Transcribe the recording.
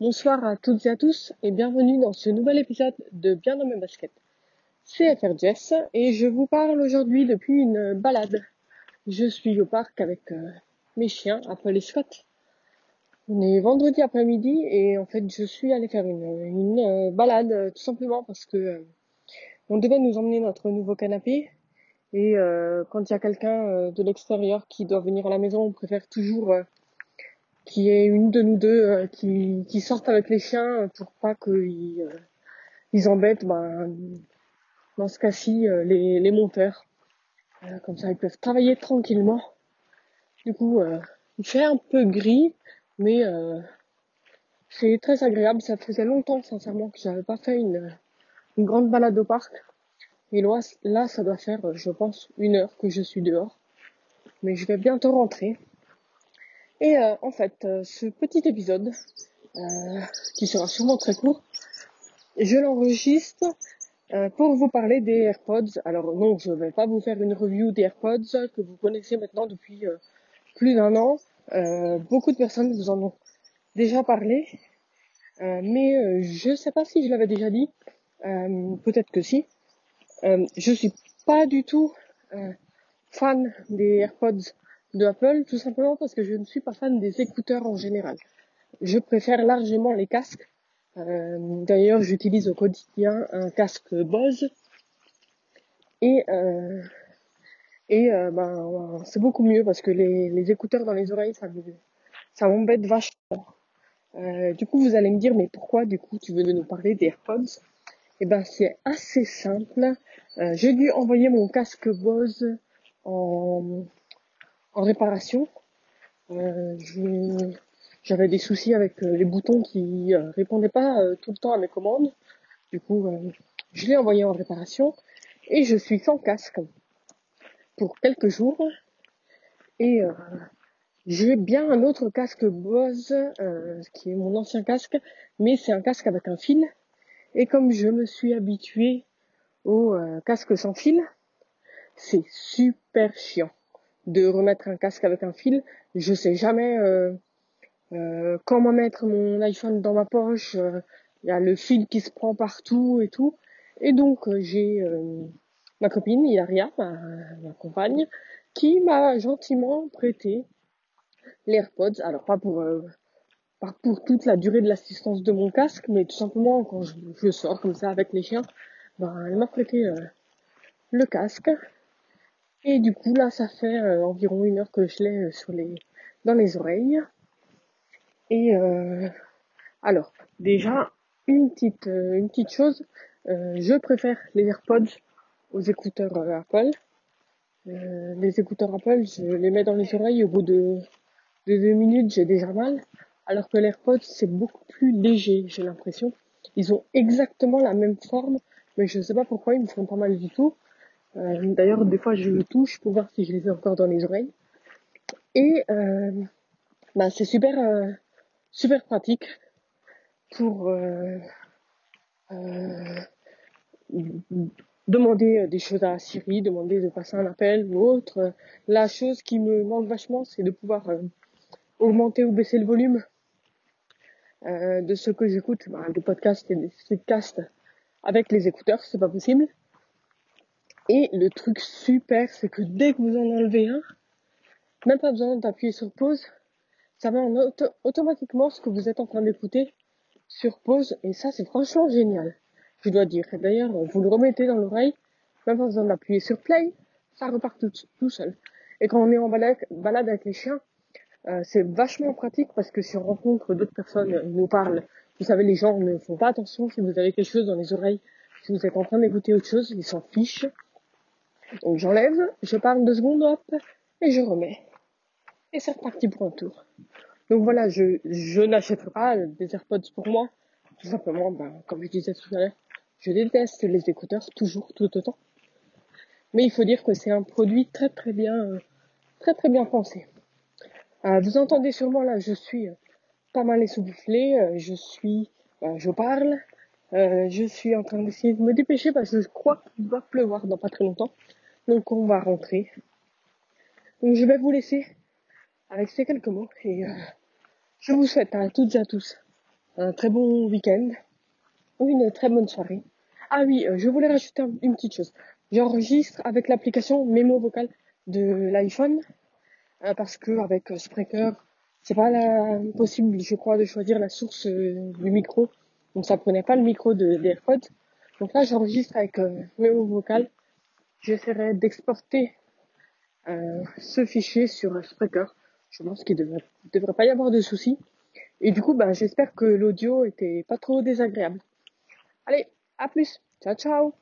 Bonsoir à toutes et à tous et bienvenue dans ce nouvel épisode de Bien dans mes baskets. C'est FR et je vous parle aujourd'hui depuis une balade. Je suis au parc avec euh, mes chiens, et Scott. On est vendredi après-midi et en fait je suis allée faire une, une euh, balade euh, tout simplement parce que on devait nous emmener notre nouveau canapé et quand il y a quelqu'un de l'extérieur qui doit venir à la maison, on préfère toujours qui est une de nous deux euh, qui, qui sortent avec les chiens pour pas qu'ils euh, ils embêtent ben, dans ce cas-ci euh, les, les monteurs. comme ça ils peuvent travailler tranquillement. Du coup il fait un peu gris mais c'est très agréable. Ça faisait longtemps sincèrement que j'avais pas fait une, une grande balade au parc. Et là, ça doit faire, je pense, une heure que je suis dehors. Mais je vais bientôt rentrer. Et euh, en fait, euh, ce petit épisode, euh, qui sera sûrement très court, je l'enregistre pour vous parler des AirPods. Alors non, je ne vais pas vous faire une review des AirPods que vous connaissez maintenant depuis plus d'un an. beaucoup de personnes vous en ont déjà parlé, mais je ne sais pas si je l'avais déjà dit. Peut-être que si. je suis pas du tout fan des AirPods de Apple, tout simplement parce que je ne suis pas fan des écouteurs en général. Je préfère largement les casques. Euh, d'ailleurs, j'utilise au quotidien un casque Bose et euh, et euh, ben c'est beaucoup mieux parce que les, les écouteurs dans les oreilles ça ça m'embête vachement. du coup, vous allez me dire mais pourquoi du coup tu veux nous parler d'AirPods Eh ben c'est assez simple. J'ai dû envoyer mon casque Bose en en réparation. Euh, j'avais des soucis avec euh, les boutons qui euh, répondaient pas euh, tout le temps à mes commandes. Du coup, je l'ai envoyé en réparation et je suis sans casque pour quelques jours. Et j'ai bien un autre casque Bose, qui est mon ancien casque, mais c'est un casque avec un fil. Et comme je me suis habitué au casque sans fil, c'est super chiant de remettre un casque avec un fil. Je sais jamais euh, euh, comment mettre mon iPhone dans ma poche. Euh, il y a le fil qui se prend partout et tout. Et donc j'ai ma copine Ilaria, ma, compagne, qui m'a gentiment prêté les AirPods. Alors pas pour pas pour toute la durée de l'assistance de mon casque, mais tout simplement quand je, sors comme ça avec les chiens, ben, elle m'a prêté le casque et du coup, là, ça fait euh, environ une heure que je l'ai euh, sur les, dans les oreilles. Et euh, alors, déjà, une petite, une petite chose, je préfère les AirPods aux écouteurs Apple. les écouteurs Apple, je les mets dans les oreilles, au bout de, de deux minutes, j'ai déjà mal. Alors que l'AirPods, c'est beaucoup plus léger, j'ai l'impression. Ils ont exactement la même forme, mais je ne sais pas pourquoi ils me font pas mal du tout. Euh, d'ailleurs, des fois, je le touche pour voir si je les ai encore dans les oreilles. Et euh, bah, c'est super, euh, super pratique pour demander des choses à Siri, demander de passer un appel ou autre. La chose qui me manque vachement, c'est de pouvoir augmenter ou baisser le volume de ce que j'écoute, bah, des podcasts et des podcasts avec les écouteurs, c'est pas possible. Et le truc super, c'est que dès que vous en enlevez un, même pas besoin d'appuyer sur pause, ça met en automatiquement ce que vous êtes en train d'écouter sur pause. Et ça, c'est franchement génial. Je dois dire. D'ailleurs, vous le remettez dans l'oreille, même pas besoin d'appuyer sur play, ça repart tout, seul. Et quand on est en balade, balade avec les chiens, euh, c'est vachement pratique parce que si on rencontre d'autres personnes, ils nous parlent. Vous savez, les gens ne font pas attention si vous avez quelque chose dans les oreilles, si vous êtes en train d'écouter autre chose, ils s'en fichent. Donc j'enlève, je parle deux secondes, hop, et je remets. Et c'est reparti pour un tour. Donc voilà, je, je n'achèterai pas des AirPods pour moi. Tout simplement, ben, comme je disais tout à l'heure, je déteste les écouteurs, toujours, tout autant. Mais il faut dire que c'est un produit très très bien, très très bien pensé. Euh, vous entendez sûrement là, je suis pas mal essoufflé, euh, je suis, euh, je parle, je suis en train d'essayer de me dépêcher parce que je crois qu'il va pleuvoir dans pas très longtemps. Donc on va rentrer. Donc je vais vous laisser avec ces quelques mots et euh, je vous souhaite à toutes et à tous un très bon week-end ou une très bonne soirée. Ah oui, euh, je voulais rajouter une petite chose. J'enregistre avec l'application Memo Vocal de l'iPhone euh, parce que avec Spreaker, c'est pas possible, je crois, de choisir la source du micro. Donc ça prenait pas le micro de d'AirPods. Donc là, j'enregistre avec Memo Vocal. J'essaierai d'exporter ce fichier sur Spreaker. Je pense qu'il devrait, devrait pas y avoir de soucis. Et du coup, ben, j'espère que l'audio était pas trop désagréable. Allez, à plus. Ciao, ciao.